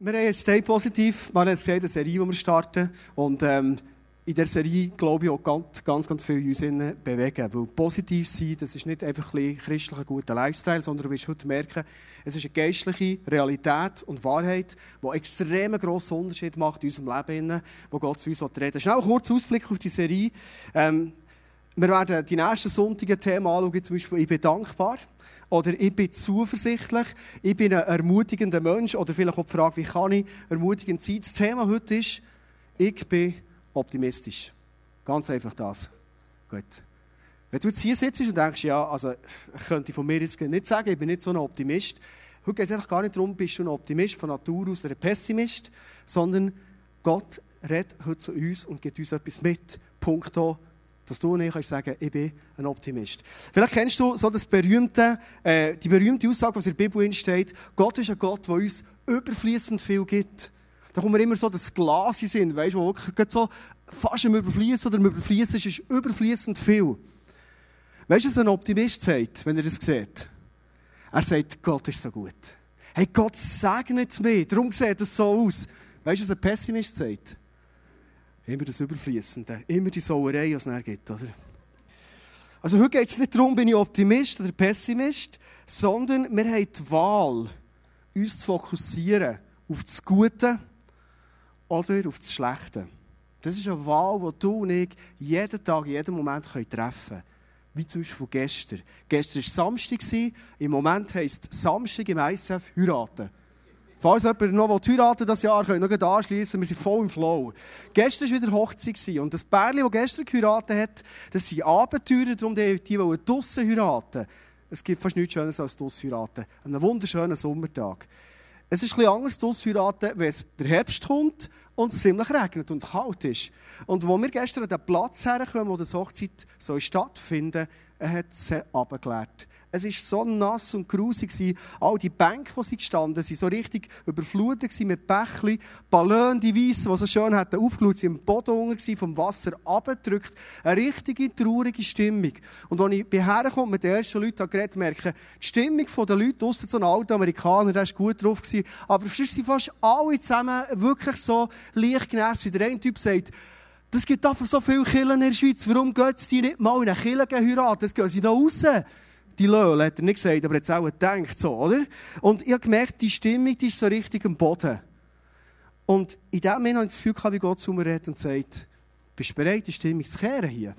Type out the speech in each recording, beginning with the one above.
Wir haben jetzt Stay Positiv, wir haben gesehen, eine Serie, die wir starten. Und ähm, in dieser Serie, glaube ich, auch ganz, ganz, ganz viel uns bewegen. Weil positiv sein, das ist nicht einfach ein christlicher, guter Lifestyle, sondern du wirst heute merken, es ist eine geistliche Realität und Wahrheit, die extrem grossen Unterschied macht in unserem Leben, wo Gott zu uns reden Schnell kurzer Ausblick auf die Serie. Ähm, wir werden die nächsten Sonntage Themen anschauen, zum Beispiel «Ich bin dankbar». Oder ich bin zuversichtlich, ich bin ein ermutigender Mensch. Oder vielleicht auch die Frage, wie kann ich ermutigend sein? Das Thema heute ist, ich bin optimistisch. Ganz einfach das. Gut. Wenn du jetzt hier sitzt und denkst, ja, also ich könnte von mir jetzt nicht sagen, ich bin nicht so ein Optimist. Heute geht es eigentlich gar nicht darum, bist du ein Optimist von Natur aus oder ein Pessimist, sondern Gott redet heute zu uns und gibt uns etwas mit. Punkto dass du und ich kannst sagen, ich bin ein Optimist. Vielleicht kennst du so das berühmte, äh, die berühmte Aussage, was in der Bibel steht. Gott ist ein Gott, der uns überfließend viel gibt. Da kommen wir immer so das Glas in Sinn, weißt du, wo wirklich so fast im Überfließen oder im Überfließen ist, ist überfließend viel. Weißt du, was ein Optimist sagt, wenn er das sieht? Er sagt, Gott ist so gut. Hey, Gott segnet mich. Darum sieht es so aus. Weißt du, was ein Pessimist sagt? Immer das Überfließende, immer die Sauerei, die es dann gibt, oder? Also heute geht es nicht darum, bin ich Optimist oder Pessimist, sondern wir haben die Wahl, uns zu fokussieren auf das Gute oder auf das Schlechte. Das ist eine Wahl, die du und ich jeden Tag, jeden Moment treffen können. Wie zum Beispiel gestern. Gestern war Samstag, im Moment heisst Samstag im ISF heiraten. Falls jemand noch heiraten das Jahr, könnt ihr noch anschließen. Wir sind voll im Flow. Gestern war wieder Hochzeit. Und das Pärchen, das gestern geheiratet hat, das sind Abenteurer, darum die, die wollen draussen heiraten. Es gibt fast nichts Schöneres als draussen heiraten. Einen wunderschönen Sommertag. Es ist etwas anders draussen heiraten, wenn es der Herbst kommt und es ziemlich regnet und kalt ist. Und wo wir gestern an den Platz herkommen, wo das Hochzeit soll stattfinden soll, hat sie abgeklärt. Es war so nass und grusig. All die Bänke, wo sie gestanden sind, so richtig überflutet mit Bächli. Ballon, die Weissen, die so schön hatten, aufgeschaut, sind im Boden unten, vom Wasser abgedrückt. Eine richtige, traurige Stimmung. Und als ich herkomme und mit den ersten Leuten geredet merke die Stimmung der Leute, außer so ein alter Amerikaner, der war gut drauf. Gewesen. Aber sonst sind fast alle zusammen wirklich so leicht genervt. Der eine Typ sagt, das gibt einfach so viele Killen in der Schweiz. Warum gehen sie nicht mal in eine Kille heiraten? Das gehen sie noch raus die Löhle, hat er nicht gesagt, aber jetzt auch gedacht, so, oder? Und ich habe gemerkt, die Stimmung, die ist so richtig am Boden. Und in dem Moment habe ich das Gefühl, wie Gott zu mir redet und sagt, bist du bereit, die Stimmung zu kehren hier?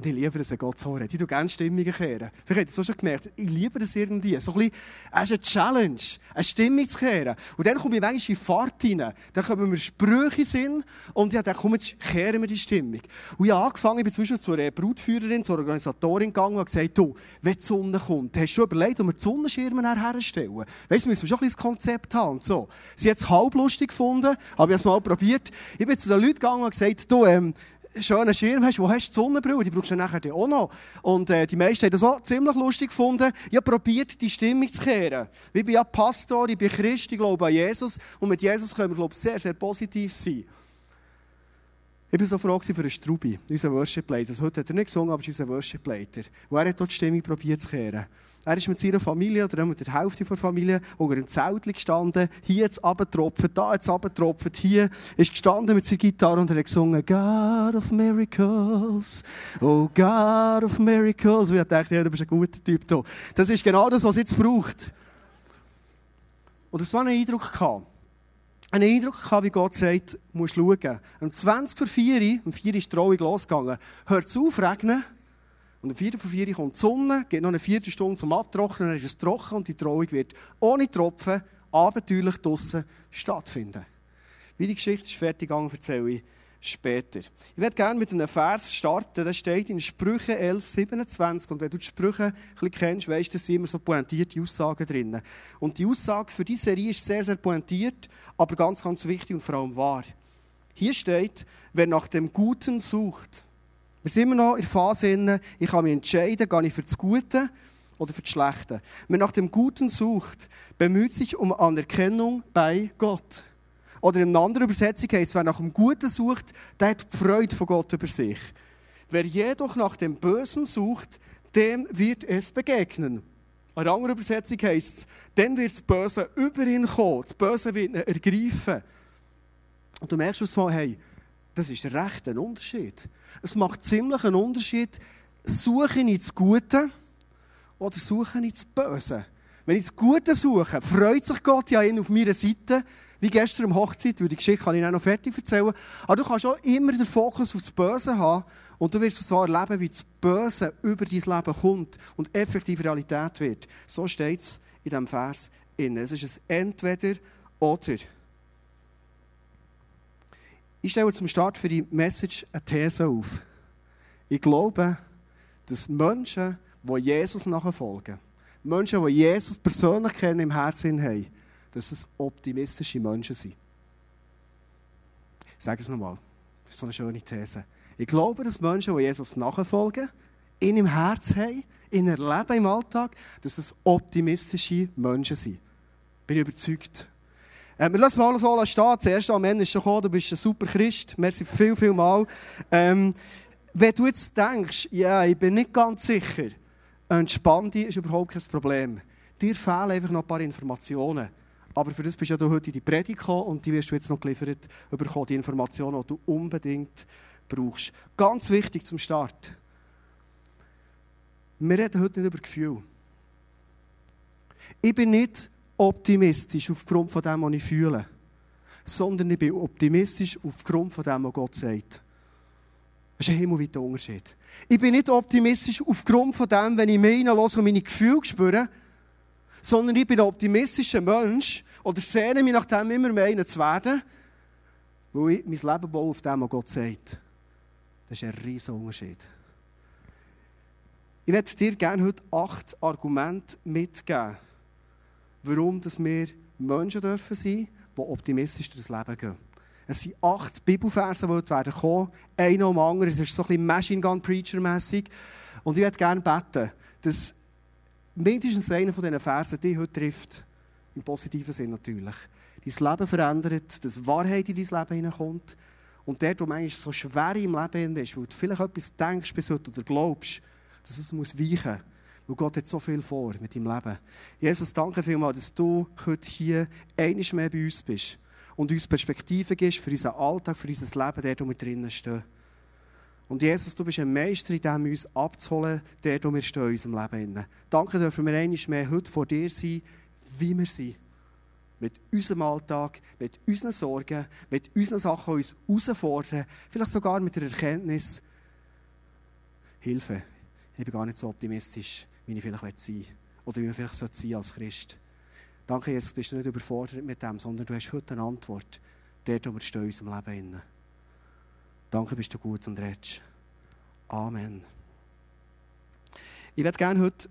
Und ich liebe es, wenn Gott so redet. Ich tue gerne Stimmungen kehren. Vielleicht habt ihr es schon gemerkt. Ich liebe das irgendwie. So ein bisschen, es ist eine Challenge, eine Stimmung zu kehren. Und dann komme ich manchmal in Fahrt rein. Dann kommen mir Sprüche Sinn. Und ja, dann kommen jetzt kehren wir die Stimmung. Und ich habe angefangen, ich bin zwischen zu einer Brutführerin, zur Organisatorin gegangen und gesagt, du, wenn die Sonne kommt, hast du schon überlegt, ob wir die Sonnenschirme herstellen? Weißt du, müssen wir schon ein bisschen das Konzept haben und so. Sie hat es halb lustig gefunden, habe ich es mal probiert. Ich bin zu den Leuten gegangen und gesagt, du, ähm, schönen Schirm hast, wo hast du die Sonnenbrille? Die brauchst du nachher auch noch. Und äh, die meisten haben das auch ziemlich lustig gefunden. Ich habe probiert, die Stimmung zu kehren. Ich bin ja Pastor, ich bin Christ, ich glaube an Jesus. Und mit Jesus können wir, glaube ich, sehr, sehr positiv sein. Ich war so froh für einen Strubi, unseren Worship Leiter. Also heute hat er nicht gesungen, aber ist unser Worship Leiter. Und er hat dort die Stimmung probiert zu kehren. Er ist mit seiner Familie, oder mit der Hälfte der Familie, unter einem Zelt gestanden, hier jetzt abgetropft, da jetzt abgetropft, hier ist gestanden mit seiner Gitarre und er hat gesungen, God of Miracles, oh God of Miracles. Und ich dachte, ja, du bist ein guter Typ da. Das ist genau das, was es jetzt braucht. Und das war ein Eindruck gehabt. Einen Eindruck gehabt, wie Gott sagt, du musst schauen. Um 20 vor 4 um 4 ist die Trauung losgegangen, hört es auf, regnen. Und um 4 vor 4 kommt die Sonne, geht noch eine Viertelstunde zum Abtrocknen, dann ist es trocken und die Trauung wird ohne Tropfen abenteuerlich draussen stattfinden. Wie die Geschichte ist fertig gegangen, erzähle ich später. Ich werde gerne mit einem Vers starten, der steht in Sprüche 11, 27. Und wenn du die Sprüche ein kennst, weißt du, da sind immer so pointierte Aussagen drin. Und die Aussage für diese Serie ist sehr, sehr pointiert, aber ganz, ganz wichtig und vor allem wahr. Hier steht, wer nach dem Guten sucht, wir sind immer noch in der Phase, ich kann mich entscheiden, gehe ich für das Gute oder für das Schlechte. Wer nach dem Guten sucht, bemüht sich um Anerkennung bei Gott. Oder in einer anderen Übersetzung heißt es, wer nach dem Guten sucht, der hat die Freude von Gott über sich. Wer jedoch nach dem Bösen sucht, dem wird es begegnen. Eine andere Übersetzung heisst es, dann wird das Böse über ihn kommen. Das Böse wird ihn ergreifen. Und du merkst aus mal, hey, das ist recht ein Unterschied. Es macht ziemlich einen Unterschied, suche ich das Gute oder suche ich das Böse. Wenn ich das Gute suche, freut sich Gott ja auf meiner Seite. Wie gestern am Hochzeit, weil die Geschichte kann ich auch noch fertig erzählen. Aber du kannst auch immer den Fokus auf das Böse haben und du wirst so erleben, wie das Böse über dein Leben kommt und effektiv Realität wird. So steht es in diesem Vers. Es ist ein Entweder oder. Ich stelle zum Start für die Message eine These auf. Ich glaube, dass Menschen, die Jesus nachfolgen, Menschen, die Jesus persönlich kennen, im Herzen haben, dass es optimistische Menschen sind. Ich sage es nochmal. Das ist so eine schöne These. Ich glaube, dass Menschen, die Jesus nachfolgen, in im Herz haben, in erleben im Alltag, dass es optimistische Menschen sind. Bin ich überzeugt. Äh, wir lassen mal so stehen. Das erste Amen ist schon gekommen. Du bist ein super Christ. Merci viel, viel mal. Ähm, wenn du jetzt denkst, ja, ich bin nicht ganz sicher, entspann dich, ist überhaupt kein Problem. Dir fehlen einfach noch ein paar Informationen. Aber für das bist ja du heute in die Predigt gekommen und die wirst du jetzt noch geliefert bekommen, die Informationen, die du unbedingt brauchst. Ganz wichtig zum Start. Wir reden heute nicht über Gefühl. Ich bin nicht optimistisch aufgrund von dem, was ich fühle, sondern ich bin optimistisch aufgrund von dem, was Gott sagt. Das ist ein himmelweiter Unterschied. Ich bin nicht optimistisch aufgrund von dem, wenn ich mich hineinlasse und meine Gefühle spüre, sondern ich bin ein optimistischer Mensch oder sehne mich nach dem immer mehr zu werden, weil ich mein Leben baue auf dem, was Gott sagt. Das ist ein riesiger Unterschied. Ich werde dir gerne heute acht Argumente mitgeben warum dass wir Menschen dürfen sein, die optimistisch durchs Leben gehen. Es sind acht Bibelverse, die heute werden kommen. Einer um anderen. Es ist so ein bisschen Machine Gun Preacher-mässig. Und ich würde gerne beten, dass mindestens einer von diesen Versen dich heute trifft. Im positiven Sinn natürlich. Dein Leben verändert, dass Wahrheit in dein Leben hineinkommt. Und der, wo manchmal so schwer im Leben ist, weil du vielleicht etwas denkst bis heute oder glaubst, dass es weichen muss. Weil Gott hat so viel vor mit deinem Leben. Jesus, danke vielmals, dass du heute hier einiges mehr bei uns bist und uns Perspektiven gibst für unseren Alltag, für unser Leben, der wo wir drinnen stehen. Und Jesus, du bist ein Meister in dem, uns abzuholen, der wo wir stehen in unserem Leben. Danke dürfen wir einiges mehr heute vor dir sein, wie wir sind. Mit unserem Alltag, mit unseren Sorgen, mit unseren Sachen, die uns herausfordern, vielleicht sogar mit der Erkenntnis, Hilfe, ich bin gar nicht so optimistisch wie ich vielleicht sein will. Oder wie man vielleicht sein sollte als Christ. Danke, Jesus, bist du nicht überfordert mit dem, sondern du hast heute eine Antwort, der, wo wir stehen in unserem Leben. Innen. Danke, bist du gut und redest. Amen. Ich werde gerne heute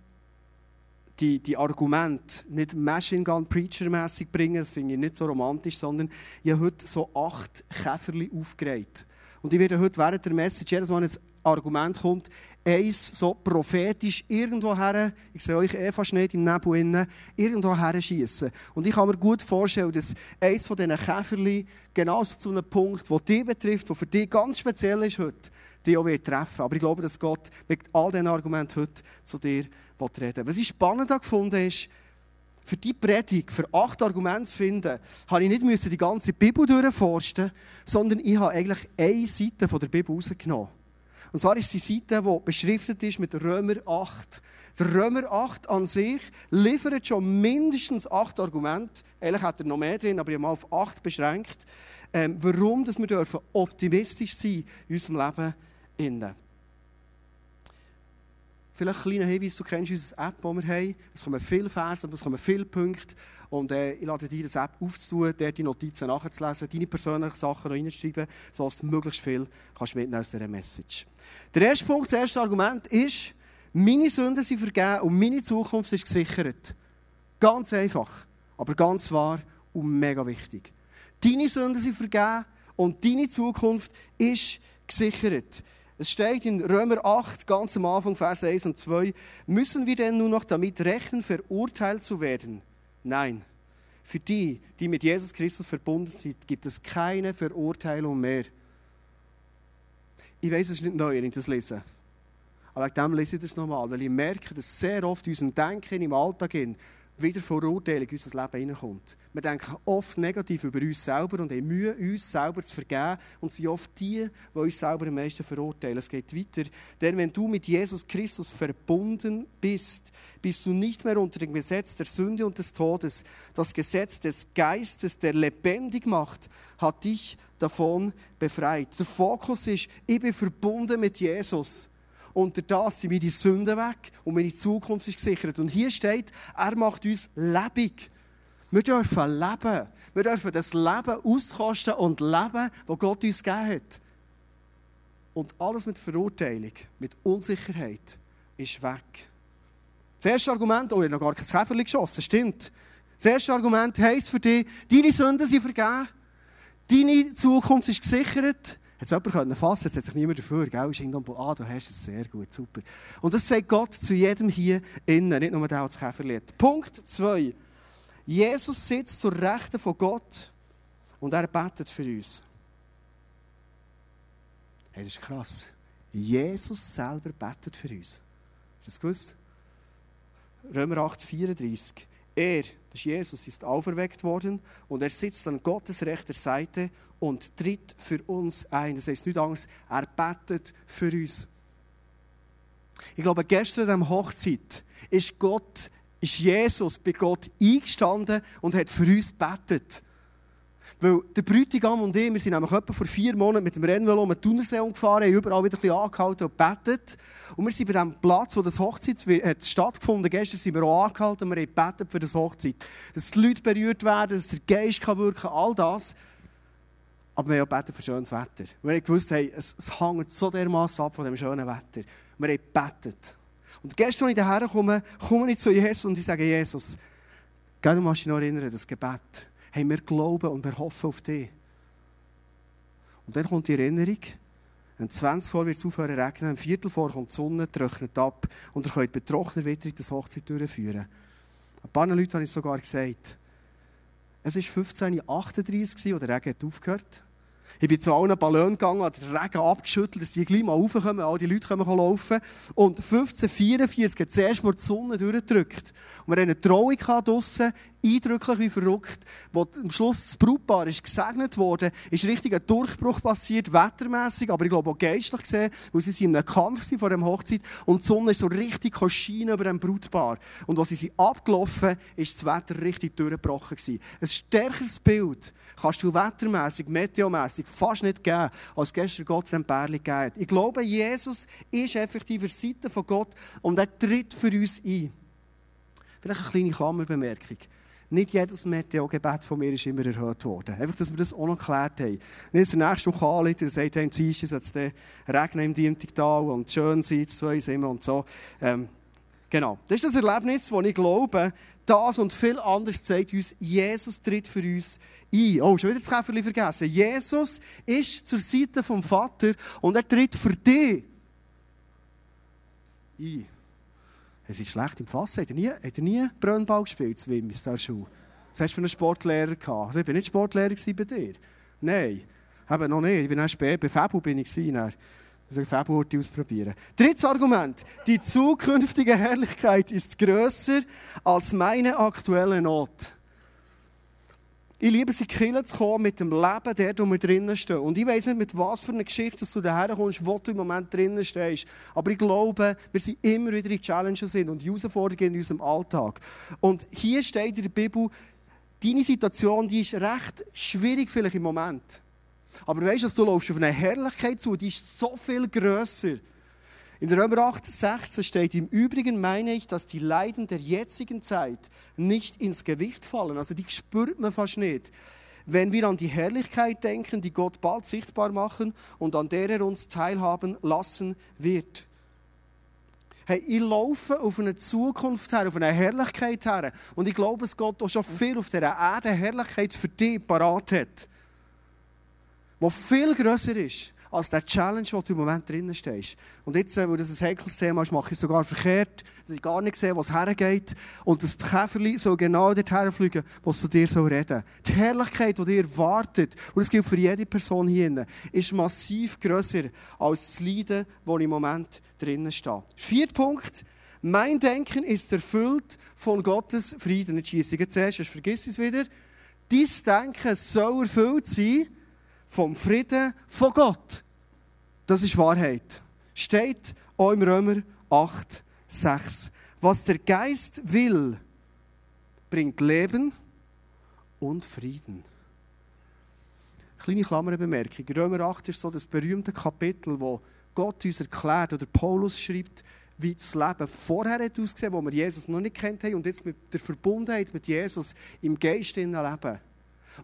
die, die Argumente nicht Machine Gun Preacher mäßig bringen, das finde ich nicht so romantisch, sondern ich habe heute so acht Käferli aufgereiht. Und ich werde heute während der Message jedes Mal ein Argument kommt, eins so prophetisch irgendwo her, ich sehe euch eh fast nicht im Nebel innen, irgendwo her schiessen. Und ich kann mir gut vorstellen, dass eins von diesen Käferli genau zu einem Punkt, der dich betrifft, der für dich ganz speziell ist heute, dich auch wird treffen. Aber ich glaube, dass Gott mit all diesen Argumenten heute zu dir reden will. Was ich spannend gefunden ist, für die Predigt, für acht Argumente zu finden, habe ich nicht die ganze Bibel durchforsten, sondern ich habe eigentlich eine Seite von der Bibel rausgenommen. Und zwar ist die Seite, die beschriftet ist mit Römer 8. Der Römer 8 an sich liefert schon mindestens acht Argumente. Eigentlich hat er noch mehr drin, aber ich habe mal auf acht beschränkt. Ähm, warum dass wir dürfen optimistisch sein in unserem Leben. Innen. Vielleicht ein kleiner Hinweis, du kennst unsere App, die wir haben. Es kommen viele Verse, es kommen viele Punkte. Und äh, ich lade dich, diese App aufzutun, dort die Notizen nachzulesen, deine persönlichen Sachen reinzuschreiben, sodass du möglichst viel kannst mitnehmen aus dieser Message. Der erste Punkt, das erste Argument ist, meine Sünden sind vergeben und meine Zukunft ist gesichert. Ganz einfach, aber ganz wahr und mega wichtig. Deine Sünden sind vergeben und deine Zukunft ist gesichert. Es steht in Römer 8, ganz am Anfang, Vers 1 und 2, müssen wir denn nun noch damit rechnen, verurteilt zu werden? Nein. Für die, die mit Jesus Christus verbunden sind, gibt es keine Verurteilung mehr. Ich weiß, es ist nicht neu, wenn ich das lese. Aber wegen dem lese ich das nochmal, weil ich merke, dass sehr oft in unserem Denken im Alltag wieder Verurteilung in unser Leben hineinkommt. Wir denken oft negativ über uns selber und haben Mühe, uns selber zu vergeben und sind oft die, die uns selber am meisten verurteilen. Es geht weiter. Denn wenn du mit Jesus Christus verbunden bist, bist du nicht mehr unter dem Gesetz der Sünde und des Todes. Das Gesetz des Geistes, der lebendig macht, hat dich davon befreit. Der Fokus ist, ich bin verbunden mit Jesus. Unter das sind meine Sünden weg und meine Zukunft ist gesichert. Und hier steht, er macht uns lebendig. Wir dürfen leben. Wir dürfen das Leben auskosten und leben, das Gott uns gegeben hat. Und alles mit Verurteilung, mit Unsicherheit, ist weg. Das erste Argument, oh, ich habe noch gar kein Käferchen geschossen, stimmt. Das erste Argument heisst für dich, deine Sünden sind vergeben, deine Zukunft ist gesichert, hat es jemand fassen Jetzt hat sich niemand dafür, gell? Ist irgendwo, ah, du hast es sehr gut, super. Und das sagt Gott zu jedem hier innen, nicht nur der, der das Käferlied. Punkt 2. Jesus sitzt zur Rechten von Gott und er betet für uns. Hey, das ist krass. Jesus selber betet für uns. Hast du das gewusst? Römer 8, 34. Er, das ist Jesus, ist auferweckt worden und er sitzt an Gottes rechter Seite und tritt für uns ein. Das heißt nicht Angst, er betet für uns. Ich glaube, gestern an der Hochzeit ist Gott, ist Jesus bei Gott eingestanden und hat für uns betet. Weil der Bräutigam und ich, wir sind nämlich etwa vor vier Monaten mit dem Rennvelo um den Thunersee gefahren, haben überall wieder ein bisschen angehalten und gebetet. Und wir sind bei dem Platz, wo das Hochzeit hat stattgefunden Gestern sind wir auch angehalten und wir haben gebetet für das Hochzeit. Dass die Leute berührt werden, dass der Geist kann wirken kann, all das. Aber wir haben auch gebetet für schönes Wetter. Wir haben gewusst, hey, es, es hängt so dermaßen ab von dem schönen Wetter. Wir haben gebetet. Und gestern, als ich hierher komme, komme ich zu Jesus und ich sage, Jesus, gell, du musst dich noch erinnern, das Gebet hey, wir glauben und wir hoffen auf dich. Und dann kommt die Erinnerung, um 20 vor wird es aufhören zu regnen, um Viertel vor kommt die Sonne, trocknet ab und ihr könnt betrocknet wieder das Hochzeit durchführen. Ein paar Leuten habe ich sogar gesagt, es war 15.38 Uhr, als der Regen aufgehört ich bin zu allen Ballonen gegangen, habe den Regen abgeschüttelt, dass die gleich mal raufkommen, all die Leute können laufen. Und 1544 hat zuerst mal die Sonne durchgedrückt. Und wir hatten eine Trauung draussen, eindrücklich wie verrückt, wo am Schluss das Brautpaar ist gesegnet wurde, ist richtig ein Durchbruch passiert, wettermässig, aber ich glaube auch geistlich gesehen, weil sie in einem Kampf vor dem Hochzeit und die Sonne ist so richtig schienen über dem Brautpaar. Und als sie sind abgelaufen, ist das Wetter richtig durchgebrochen gewesen. Ein stärkeres Bild kannst du wettermässig, meteomässig fast nicht geben, als gestern Gott dem Pärchen gegeben hat. Ich glaube, Jesus ist effektiv auf der Seite von Gott und er tritt für uns ein. Vielleicht eine kleine Klammerbemerkung. Nicht jedes Meteo-Gebet von mir ist immer erhört worden. Einfach, dass wir das auch noch geklärt haben. Wenn es nächste Woche anliegt und sagt, am Dienstag soll es regnen im Diemtigtal und schön sein, zwei sind und so. Ähm, genau. Das ist das Erlebnis, das ich glaube, das und viel anderes zeigt uns, Jesus tritt für uns ein. Oh, schon wieder das Käferchen vergessen. Jesus ist zur Seite vom Vater und er tritt für dich ein. Es ist schlecht im Fass. Hat er nie, hat er nie Brennball gespielt, Wim, in der Schule? Was hast du für einen Sportlehrer gehabt? Also ich war nicht Sportlehrer bei dir. Nein, eben noch nicht. Ich bin erst spät. Bei Fabu bin ich. Dann. Also Fabu ausprobieren. Drittes Argument. Die zukünftige Herrlichkeit ist grösser als meine aktuelle Not. Ich liebe es, in die zu kommen mit dem Leben, der wo wir drinnen stehen. Und ich weiss nicht, mit was für einer Geschichte dass du daher kommst, wo du im Moment drinnen stehst. Aber ich glaube, wir sind immer wieder in Challenges sind und Herausforderungen in unserem Alltag. Und hier steht in der Bibel, deine Situation, die ist recht schwierig vielleicht im Moment. Aber weißt du, du läufst auf eine Herrlichkeit zu, die ist so viel grösser. In Römer 8, 16 steht, im Übrigen meine ich, dass die Leiden der jetzigen Zeit nicht ins Gewicht fallen. Also die spürt man fast nicht. Wenn wir an die Herrlichkeit denken, die Gott bald sichtbar machen und an der er uns teilhaben lassen wird. Hey, ich laufe auf eine Zukunft her, auf eine Herrlichkeit her. Und ich glaube, dass Gott auch schon viel auf dieser Erde Herrlichkeit für dich parat hat. Die viel grösser ist als der Challenge, wo du im Moment drinnen stehst. Und jetzt, äh, wo das ein heikles Thema ist, mache ich es sogar verkehrt, dass ich gar nicht sehe, wo es hergeht. Und das Käferli soll genau dorthin fliegen, wo es zu dir soll reden Die Herrlichkeit, die dir wartet, und das gilt für jede Person hier ist massiv grösser als das Leiden, das im Moment drinnen steht. Vierter Punkt. Mein Denken ist erfüllt von Gottes Frieden. Nicht schiessen. Jetzt zuerst, vergiss es wieder. Dein Denken soll erfüllt sein vom Frieden von Gott. Das ist Wahrheit. Steht auch im Römer 8, 6. Was der Geist will, bringt Leben und Frieden. Kleine Klammerbemerkung. Römer 8 ist so das berühmte Kapitel, wo Gott uns erklärt, oder Paulus schreibt, wie das Leben vorher hat ausgesehen, wo wir Jesus noch nicht kennt haben und jetzt mit der Verbundenheit mit Jesus im Geist leben.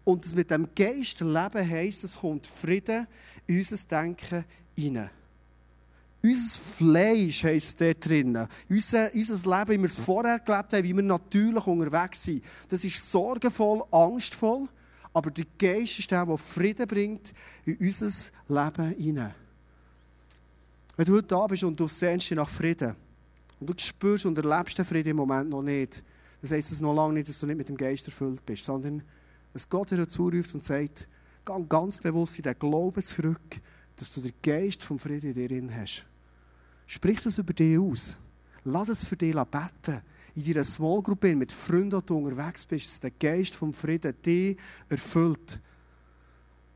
Und das mit dem Geist leben heisst, es kommt Frieden in unser Denken hinein. Unser Fleisch heisst dort drinnen. Unser, unser Leben, wie wir es vorher gelebt haben, wie wir natürlich unterwegs sind, das ist sorgenvoll, angstvoll, aber der Geist ist der, der Frieden bringt in unser Leben hinein. Wenn du heute da bist und du sehnst dich nach Frieden und du spürst und erlebst den Frieden im Moment noch nicht, das heisst es noch lange nicht, dass du nicht mit dem Geist erfüllt bist, sondern dass Gott dir zuruft und sagt, geh ganz bewusst in den Glauben zurück, dass du den Geist vom Frieden in dir drin hast. Sprich das über dich aus. Lass es für dich beten. In deiner Small Group mit Freunden, die du unterwegs bist, dass der Geist vom Frieden dich erfüllt.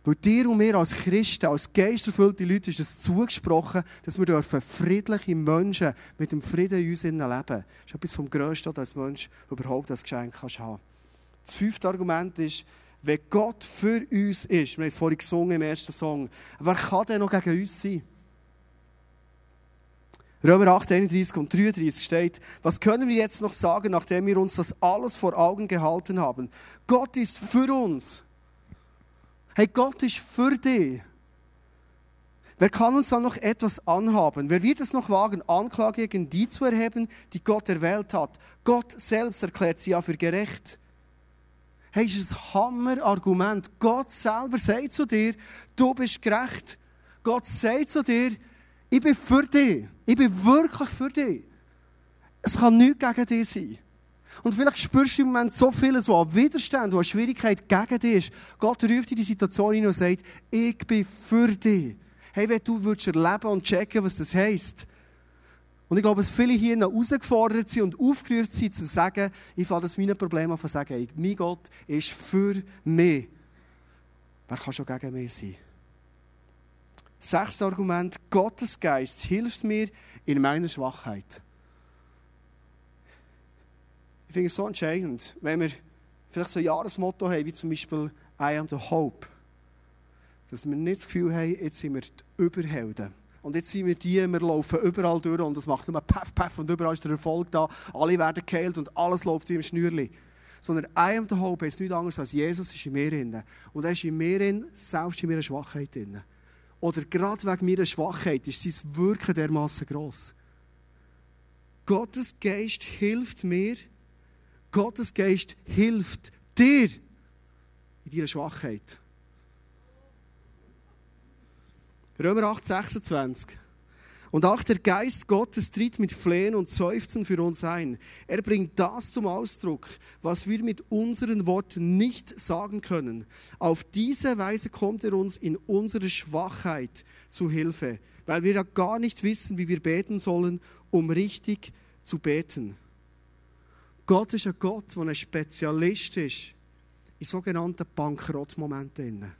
Weil dir und mir als Christen, als geisterfüllte Leute ist es zugesprochen, dass wir dürfen friedliche Menschen mit dem Frieden in uns leben. Das ist etwas vom Größten, das Mensch überhaupt als Geschenk haben Das fünfte Argument ist, wenn Gott für uns ist, wir haben es vorhin gesungen im ersten Song, wer kann denn noch gegen uns sein? Römer 8, 31 und 33 steht, was können wir jetzt noch sagen, nachdem wir uns das alles vor Augen gehalten haben? Gott ist für uns. Hey, Gott ist für dich. Wer kann uns dann noch etwas anhaben? Wer wird es noch wagen, Anklage gegen die zu erheben, die Gott erwählt hat? Gott selbst erklärt sie ja für gerecht. Hey, ist ein Hammer-Argument. Gott selber sagt zu dir, du bist gerecht. Gott sagt zu dir, ich bin für dich. Ich bin wirklich für dich. Es kann nichts gegen dich sein. Und vielleicht spürst du im Moment so vieles, was an Widerstand, an Schwierigkeit gegen dich ist. Gott ruft in die Situation hin und sagt, ich bin für dich. Hey, wenn du würdest erleben und checken, was das heisst. Und ich glaube, dass viele hier noch herausgefordert sind und aufgerufen sind, zu sagen, ich fange das meine Probleme an zu sagen, hey, mein Gott ist für mich. Wer kann schon gegen mich sein? Sechstes Argument, Gottes Geist hilft mir in meiner Schwachheit. Ich finde es so entscheidend, wenn wir vielleicht so ein Jahresmotto haben, wie zum Beispiel I am the Hope. Dass wir nicht das Gefühl haben, jetzt sind wir die Überhelden. Und jetzt sind wir die, wir laufen überall durch und es macht nur Paff, Paff und überall ist der Erfolg da. Alle werden geheilt und alles läuft wie im Schnürli. Sondern I am the Hope ist nichts anderes als Jesus ist in mir drin. Und er ist in mir drin, selbst in meiner Schwachheit drin. Oder gerade wegen meiner Schwachheit ist sein Wirken dermaßen gross. Gottes Geist hilft mir, Gottes Geist hilft dir in deiner Schwachheit. Römer 8, 26. Und auch der Geist Gottes tritt mit Flehen und Seufzen für uns ein. Er bringt das zum Ausdruck, was wir mit unseren Worten nicht sagen können. Auf diese Weise kommt er uns in unserer Schwachheit zu Hilfe, weil wir ja gar nicht wissen, wie wir beten sollen, um richtig zu beten. Gott ist ein Gott, der ein Spezialist ist in sogenannten Bankrottmomenten.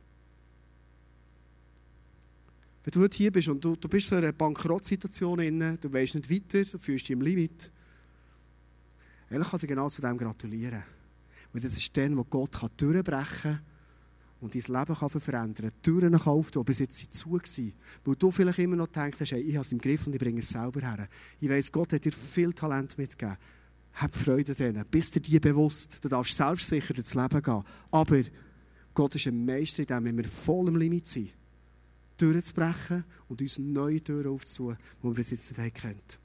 Wenn du heute hier bist und du, du bist in einer Bankrottsituation du weißt nicht weiter, du fühlst dich im Limit, ehrlich kann dir genau zu dem gratulieren. Weil das ist dann, wo Gott kann durchbrechen kann und dein Leben kann verändern kann. Türen kann auftun, bis jetzt zu gewesen. Weil du vielleicht immer noch denkst, hey, ich habe es im Griff und ich bringe es selber her. Ich weiss, Gott hat dir viel Talent mitgegeben. Hab Freude denen. Bist dir die bewusst. Du darfst selbstsicher durchs Leben gehen. Aber Gott ist ein Meister in dem, wenn wir voll im Limit sind, durchzubrechen und uns neue Türen aufzutun, die wir bis jetzt nicht kennt.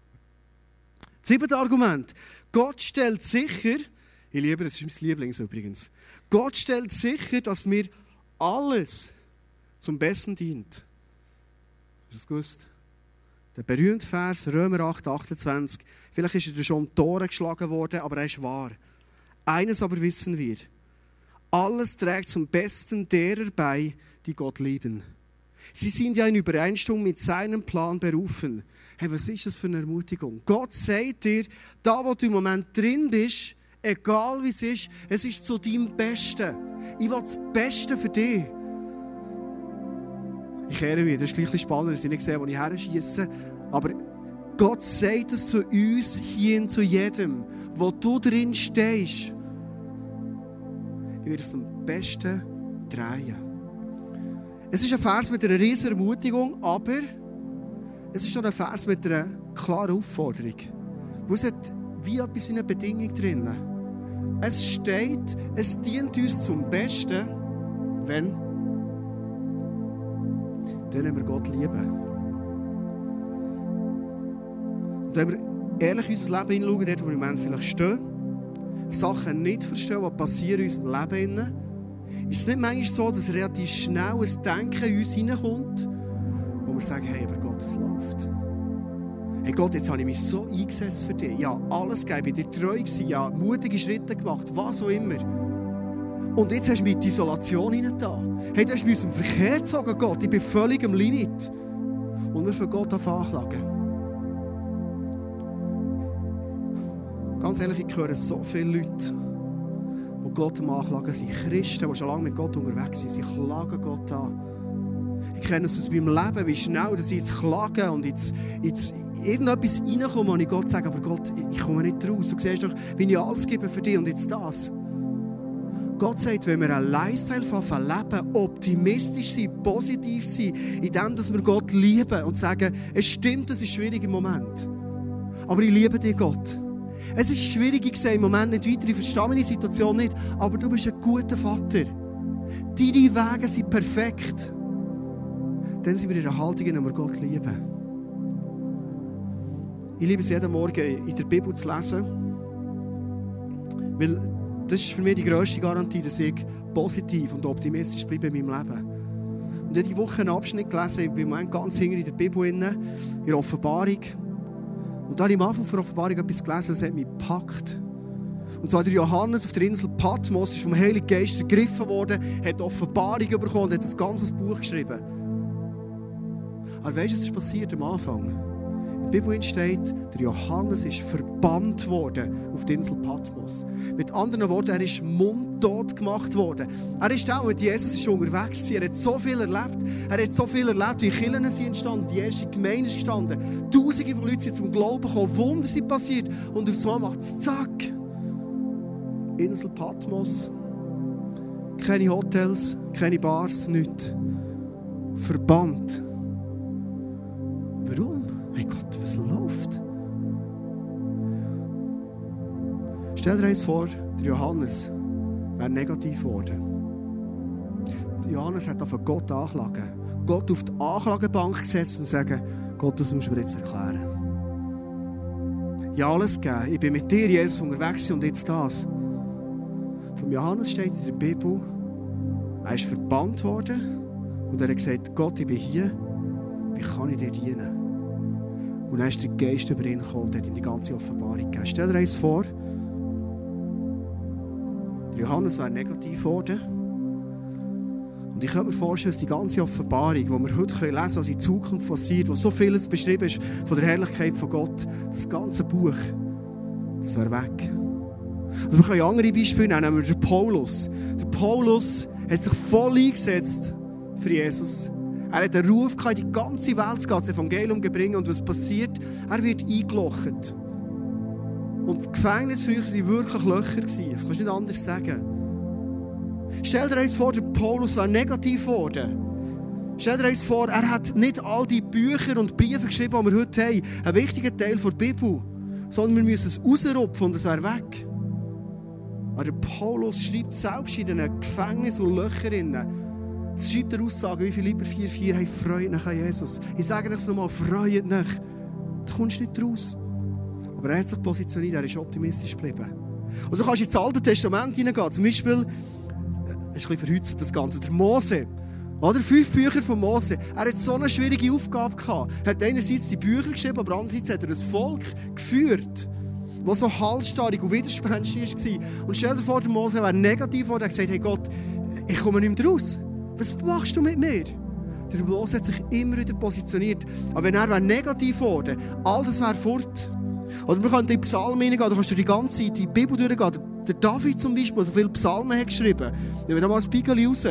Siebtes Argument. Gott stellt sicher, ich liebe, das ist mein Lieblings übrigens, Gott stellt sicher, dass mir alles zum Besten dient. ihr das gewusst? Der berühmte Vers, Römer 8, 28. Vielleicht ist er schon Tore geschlagen worden, aber er ist wahr. Eines aber wissen wir. Alles trägt zum Besten derer bei, die Gott lieben. Sie sind ja in Übereinstimmung mit seinem Plan berufen. Hey, was ist das für eine Ermutigung? Gott sagt dir, da wo du im Moment drin bist, egal wie es ist, es ist zu deinem Besten. Ich will das Beste für dich. Ich kehre mich, das ist ein bisschen spannend, dass ich nicht sehe, wo ich her schiesse. Aber Gott sagt es zu uns, hier zu jedem, wo du drin stehst. Ich werde es am besten drehen. Es ist ein Vers mit einer riesen Ermutigung, aber es ist schon ein Vers mit einer klaren Aufforderung. Wo es hat wie etwas in einer Bedingung drin. Es steht, es dient uns zum Besten, wenn dann wir Gott lieben. Und wenn wir ehrlich in unser Leben hineinschauen, dort wo wir im Moment vielleicht stehen, Sachen nicht verstehen, was passiert in unserem Leben, ist es nicht manchmal so, dass relativ schnell ein Denken in uns hineinkommt, wo wir sagen, hey, aber Gott, es läuft. Hey Gott, jetzt habe ich mich so eingesetzt für dich. Ja, alles gegeben, ich dir treu gewesen, ja, mutige Schritte gemacht, was auch immer. Und jetzt hast du mich in die Isolation hinein Hey, du hast mich aus dem Verkehr gezogen, Gott. Ich bin völlig am Limit. Und wir für Gott anklagen. Ganz ehrlich, ich höre so viele Leute, Gott am Anklagen sind. Christen, die schon lange mit Gott unterwegs sind. Sie klagen Gott an. Ich kenne es aus meinem Leben, wie schnell dass ich jetzt klage und jetzt, jetzt irgendetwas reinkomme und ich Gott sage, aber Gott, ich komme nicht raus. Du siehst doch, wie ich alles gebe für dich und jetzt das. Gott sagt, wenn wir einen Lifestyle leben, optimistisch sein, positiv sein, in dem, dass wir Gott lieben und sagen, es stimmt, es ist schwierig im Moment. Aber ich liebe dich, Gott. Es ist schwierig, ich sehe im Moment nicht weiter, ich verstehe meine Situation nicht, aber du bist ein guter Vater. Deine Wege sind perfekt. Dann sind wir in der Haltung, in der wir Gott lieben. Ich liebe es jeden Morgen in der Bibel zu lesen, weil das ist für mich die grösste Garantie, dass ich positiv und optimistisch bleibe in meinem Leben. Und ich habe diese Woche einen Abschnitt gelesen, ich bin im ganz hinten in der Bibel, in der Offenbarung. Und da habe ich am Anfang der Offenbarung etwas gelesen, das hat mich gepackt. Und zwar der Johannes auf der Insel Patmos ist vom Heiligen Geist ergriffen worden, hat Offenbarung bekommen und hat ein ganzes Buch geschrieben. Aber weißt du, was ist passiert am Anfang? Der Bibel steht, der Johannes ist verbannt worden auf die Insel Patmos. Mit anderen Worten, er ist mundtot gemacht worden. Er ist auch mit Jesus ist unterwegs. Er hat so viel erlebt. Er hat so viel erlebt, wie Kirchen sind entstanden, die erste Gemeinde ist gestanden. Tausende von Leuten sind zum Glauben gekommen, Wunder sind passiert. Und auf einmal macht es zack. Insel Patmos. Keine Hotels, keine Bars, nichts. Verbannt. Warum? Hey Gott, was läuft? Stell dir eins vor, der Johannes wäre negativ geworden. Johannes hat auf Gott anklagen. Gott auf die Anklagebank gesetzt und sagen, Gott, das musst du mir jetzt erklären. Ja, alles gegeben. Ich bin mit dir, Jesus, unterwegs und jetzt das. Vom Johannes steht in der Bibel, er ist verbannt worden und er hat gesagt, Gott, ich bin hier, wie kann ich dir dienen? Und dann ist der Geist über ihn gekommen und hat ihm die ganze Offenbarung gegeben. Stell dir eins vor, der Johannes wäre negativ geworden. Und ich kann mir vorstellen, dass die ganze Offenbarung, die wir heute lesen können, was in Zukunft passiert, wo so vieles beschrieben ist von der Herrlichkeit von Gott, das ganze Buch, das wäre weg. Und wir können andere Beispiele nehmen, wir den Paulus. Der Paulus hat sich voll eingesetzt für Jesus. Er hat einen Ruf gehabt, in die ganze Welt zu gehen, das Evangelium zu bringen. Und was passiert? Er wird eingelocht. Und die Gefängnisfrüche waren wirklich Löcher. Das kannst du nicht anders sagen. Stell dir eins vor, der Paulus war negativ geworden. Stell dir eins vor, er hat nicht all die Bücher und Briefe geschrieben, die wir heute haben. Ein wichtiger Teil der Bibel. Sondern wir müssen es rausrupfen und es wäre weg. Aber der Paulus schreibt selbst in diesen Gefängnis und Löchern, schreibt der Aussage, wie Philipper 4,4, hey, freut euch an Jesus. Ich sage euch nochmal, freut euch. Du kommst nicht raus. Aber er hat sich positioniert, er ist optimistisch geblieben. Und du kannst ins Alte Testament hineingehen. Zum Beispiel, das ist ein bisschen verhütet, das Ganze, der Mose. Oder fünf Bücher von Mose. Er hat so eine schwierige Aufgabe gehabt. Er hat einerseits die Bücher geschrieben, aber andererseits hat er ein Volk geführt, das so halsstarrig und widerspenstig war. Und stell dir vor, der Mose wäre negativ und er hat gesagt, hey Gott, ich komme nicht mehr raus. Was machst du mit mir? Der Mose hat sich immer wieder positioniert. Aber wenn er negativ geworden, all das wäre fort. Oder wir könnten in die Psalmen hineingehen, du kannst durch die ganze Zeit die Bibel durchgehen. Der David zum Beispiel, der so viele Psalmen hat geschrieben. Nehmen wir mal ein Spiegel raus.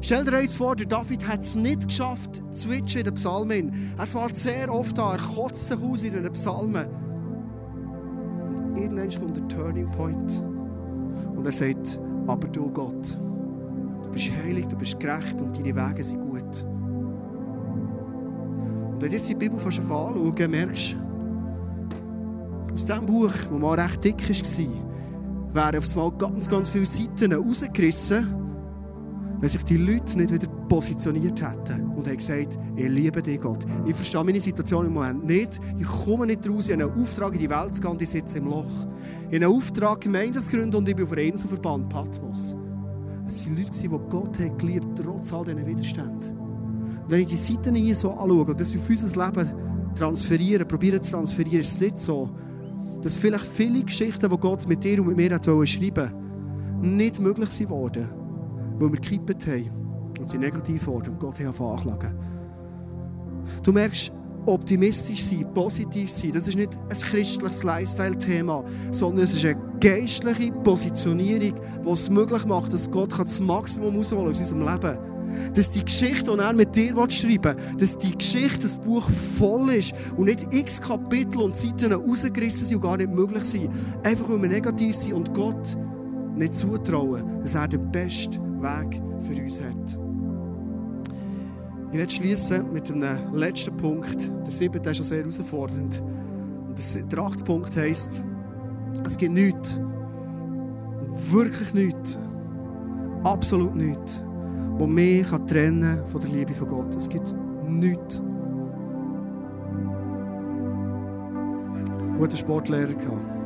Stell dir eins vor, der David hat es nicht geschafft, zu in den Psalmen. Er fährt sehr oft an, er kotzt sich aus in den Psalmen. Und irgendwann kommt der Turning Point. Und er sagt, aber du Gott, du bist heilig, du bist gerecht und deine Wege sind gut. Und wenn du die Bibel fast anschauen merkst du, aus diesem Buch, das mal recht dick war, wären auf einmal ganz, ganz viele Seiten rausgerissen wenn sich die Leute nicht wieder positioniert hätten und haben gesagt, ich liebe dich, Gott. Ich verstehe meine Situation im Moment nicht. Ich komme nicht raus. Ich habe einen Auftrag, in die Welt zu gehen und ich sitze im Loch. Ich habe einen Auftrag, Gemeinde zu gründen und ich bin auf einem Inselverband Patmos. Es waren Leute, die Gott hat geliebt trotz all diesen Widerständen. Wenn ich die Seiten hier so anschaue und das auf unser Leben transferieren, probieren zu transferieren, ist es nicht so, dass vielleicht viele Geschichten, die Gott mit dir und mit mir hat schreiben nicht möglich sind worden weil wir gekippt haben und sie negativ wurden und Gott hat anklagen. Du merkst, optimistisch sein, positiv sein, das ist nicht ein christliches Lifestyle-Thema, sondern es ist eine geistliche Positionierung, die es möglich macht, dass Gott das Maximum rausholen aus unserem Leben. Dass die Geschichte, die er mit dir schreiben will, dass die Geschichte, das Buch voll ist und nicht x Kapitel und Seiten rausgerissen sind und gar nicht möglich sind. Einfach weil wir negativ sind und Gott nicht zutrauen, dass er den besten Weg für uns hat. Ich werde schließen mit einem letzten Punkt. Der siebte ist schon sehr herausfordernd. Und der achte Punkt heisst, es gibt nichts, wirklich nichts, absolut nichts, was mich trennen kann von der Liebe von Gott. Es gibt nichts. Guter Sportlehrer gehabt.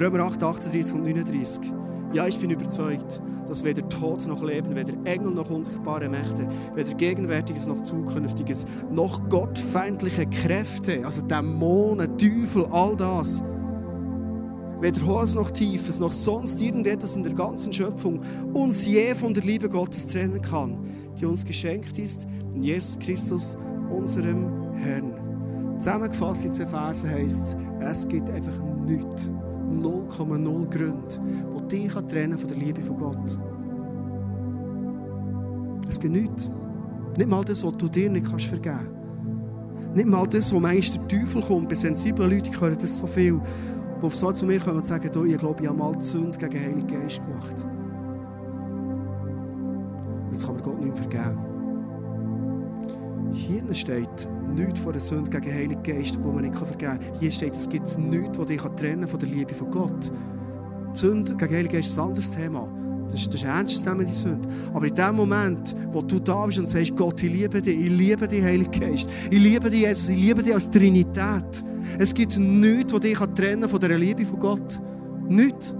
Römer 8, 38 und 39. Ja, ich bin überzeugt, dass weder Tod noch Leben, weder Engel noch unsichtbare Mächte, weder Gegenwärtiges noch Zukünftiges, noch gottfeindliche Kräfte, also Dämonen, Teufel, all das, weder Hohes noch Tiefes, noch sonst irgendetwas in der ganzen Schöpfung uns je von der Liebe Gottes trennen kann, die uns geschenkt ist in Jesus Christus, unserem Herrn. Zusammengefasst in zwei Versen heisst es, es gibt einfach nichts 0,0 Gründe, dich trennen von der Liebe von Gott. Es gibt nichts. Nicht mal das, was du dir nicht kannst vergeben kannst. Nicht mal das, wo manchmal der Teufel kommt. Bei sensiblen Leuten hören das so viel, die so zu mir kommen und sagen, du, ich glaube, ich habe mal die Sünde gegen den Heiligen Geist gemacht. Jetzt kann man Gott nicht mehr vergeben. Hier steht, nichts von der Sünde gegen den Heiligen Geist, die man nicht vergeben kann. Hier steht, es gibt nichts, das dich trennen kann von der Liebe von Gott. Sünde gegen den Heiligen Geist ist ein anderes Thema. Das ist, das ist ernst nehmen, die Sünde. Aber in dem Moment, wo du da bist und sagst, Gott, ich liebe dich, ich liebe dich, Heiliger Geist, ich liebe dich, Jesus, ich liebe dich als Trinität. Es gibt nichts, das dich trennen kann von der Liebe von Gott. Nichts.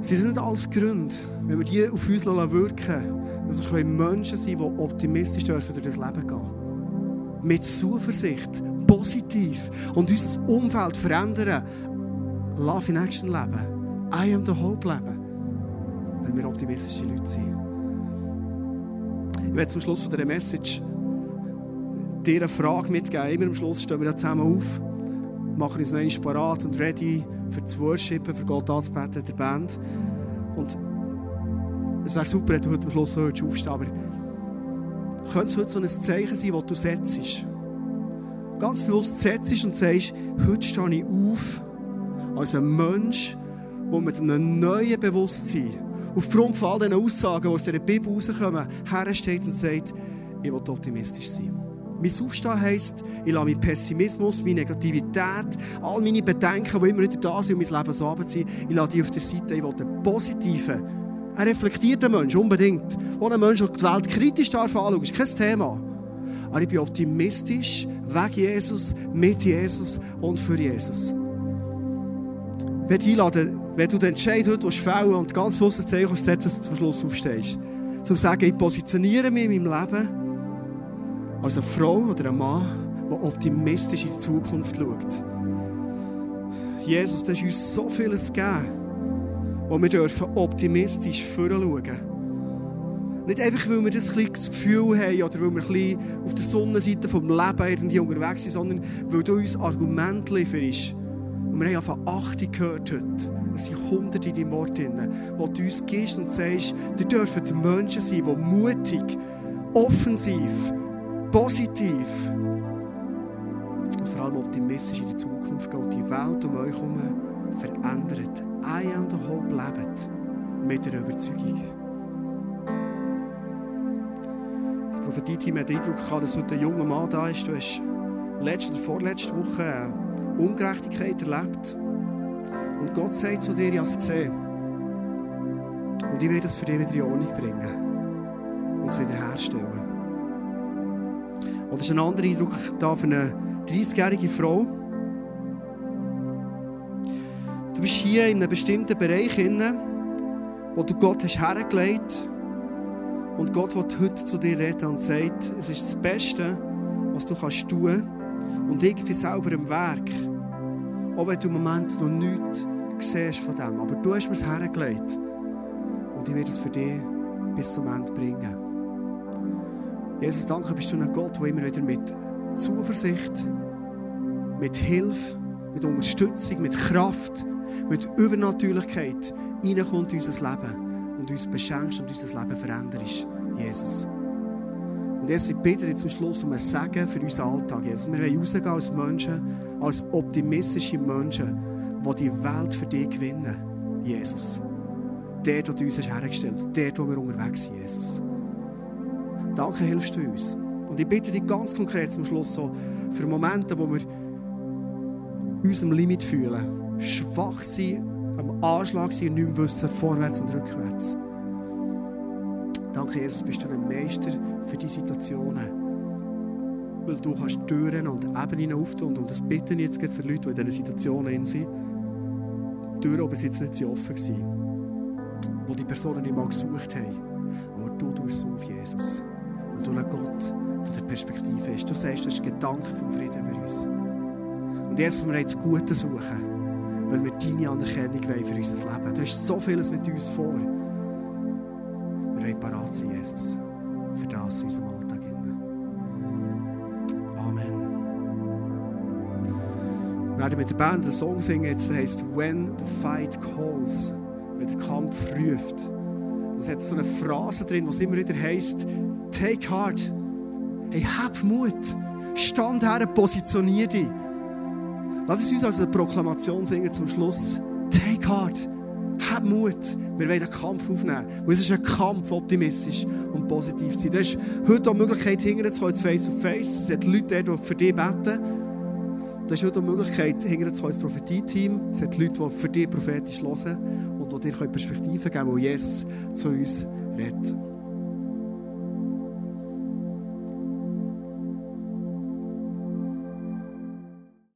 Sie sind nicht alles Gründe, wenn wir die auf uns wirken lassen, dass wir Menschen sein können, die optimistisch dürfen durch das Leben gehen. Mit Zuversicht, positiv und unser Umfeld verändern. Love in Action leben. I am the Hope leben. Wenn wir optimistische Leute sind. Ich werde zum Schluss von dieser Message dir eine Frage mitgeben. Immer am Schluss stehen wir da zusammen auf, machen uns noch einmal parat und ready für das Worshipen, für Gott anzubeten, der Band. Und es wäre super, wenn du heute am Schluss so aufstehen aber könnte es heute so ein Zeichen sein, das du setzt? Ganz bewusst setzt und sagst, heute stehe ich auf als ein Mensch, der mit einem neuen Bewusstsein, aufgrund von all diesen Aussagen, die aus dieser Bibel rauskommen, hersteht und sagt, ich will optimistisch sein. Mein Aufstehen heisst, ich lasse meinen Pessimismus, meine Negativität, all meine Bedenken, die immer wieder da sind und mein Leben so runterziehen, ich lasse die auf der Seite. Ich will den positiven, ein reflektierter Mensch, unbedingt. Ein Mensch, der die Welt kritisch anschauen darf, ist kein Thema. Aber ich bin optimistisch, wegen Jesus, mit Jesus und für Jesus. Ich möchte einladen, wenn du den Entscheid heute fällen und ganz bewusst ein Zeichen setzen, dass du zum Schluss aufstehst. Zum sagen, ich positioniere mich in meinem Leben als eine Frau oder ein Mann, der optimistisch in die Zukunft schaut. Jesus, du hast uns so vieles gegeben, wo wir dürfen optimistisch vorschauen dürfen. Nicht einfach, weil wir das, ein Gefühl haben oder weil wir ein auf der Sonnenseite des Lebens unterwegs sind, sondern weil du uns Argumente lieferst. Und wir haben von Achtung gehört heute. Es sind Hunderte in deinem Wort drin, wo du uns gibst und sagst, ihr dürft Menschen sein, die mutig, offensiv, positiv und vor allem optimistisch in die Zukunft gehen und die Welt um euch herum verändert. I am the hope lebt mit der Überzeugung. Das Prophetie-Team hat den Eindruck gehabt, dass heute ein junger Mann da ist. Du hast letzte oder vorletzte Woche Ungerechtigkeit erlebt. Und Gott sagt zu dir, ich habe es gesehen. Und ich werde es für dich wieder in Ordnung bringen. Und es wiederherstellen. Oder ist ein anderer Eindruck da für eine 30-jährige Frau? Du bist hier in einem bestimmten Bereich, wo du Gott hast hergelegt hast. Und Gott will heute zu dir reden und sagt, es ist das Beste, was du kannst tun. Und ich bin selber im Werk. Auch wenn du im Moment noch nichts siehst von dem. Aber du hast mir es hergelegt. Und ich werde es für dich bis zum Ende bringen. Jesus, danke, bist du ein Gott, der immer wieder mit Zuversicht, mit Hilfe, mit Unterstützung, mit Kraft, mit Übernatürlichkeit reinkommt in unser Leben und uns beschenkst und unser Leben veränderst, Jesus. Und Jesus, ich bitte dir zum Schluss um ein Segen für unseren Alltag, Jesus. Wir wollen rausgehen als Menschen, als optimistische Menschen, die die Welt für dich gewinnen, Jesus. Der, der du uns hergestellt hast, der, wo wir unterwegs sind, Jesus. Danke, hilfst du uns. Und ich bitte dich ganz konkret zum Schluss so, für Momente, wo wir uns am Limit fühlen, schwach sind, am Anschlag sind und nicht mehr wissen, vorwärts und rückwärts. Danke, Jesus, bist du ein Meister für diese Situationen. Weil du kannst Türen und Ebenen auftun. Und das bitte ich jetzt für Leute, die in diesen Situationen sind. Die Türen aber jetzt nicht offen waren, wo die Personen nicht mal gesucht haben. Aber du tust es auf, Jesus. Weil du ein Gott von der Perspektive hast. Du sagst, das ist ein Gedanke vom Frieden über uns. Und jetzt müssen wir jetzt Gute suchen weil wir deine Anerkennung wollen für unser Leben. Du hast so vieles mit uns vor. Wir wollen parat sein, Jesus, für das in unserem Alltag. Amen. Wir werden mit der Band einen Song singen, jetzt, heißt When the Fight Calls, wenn der Kampf ruft. Es hat so eine Phrase drin, die immer wieder heißt: Take heart. Hey, hab Mut. Stand her, positionier dich. Lass uns als eine Proklamation singen zum Schluss. Take heart. Hab Mut. Wir wollen den Kampf aufnehmen. Und es ist ein Kampf, optimistisch und positiv zu sein. Du hast heute auch die Möglichkeit, hinterher zu face to face. Es hat Leute, die für dich beten. Du hast heute auch die Möglichkeit, hinterher zu das Prophetie-Team. Es hat Leute, die für dich prophetisch hören und die dir Perspektiven geben können, wo Jesus zu uns redet.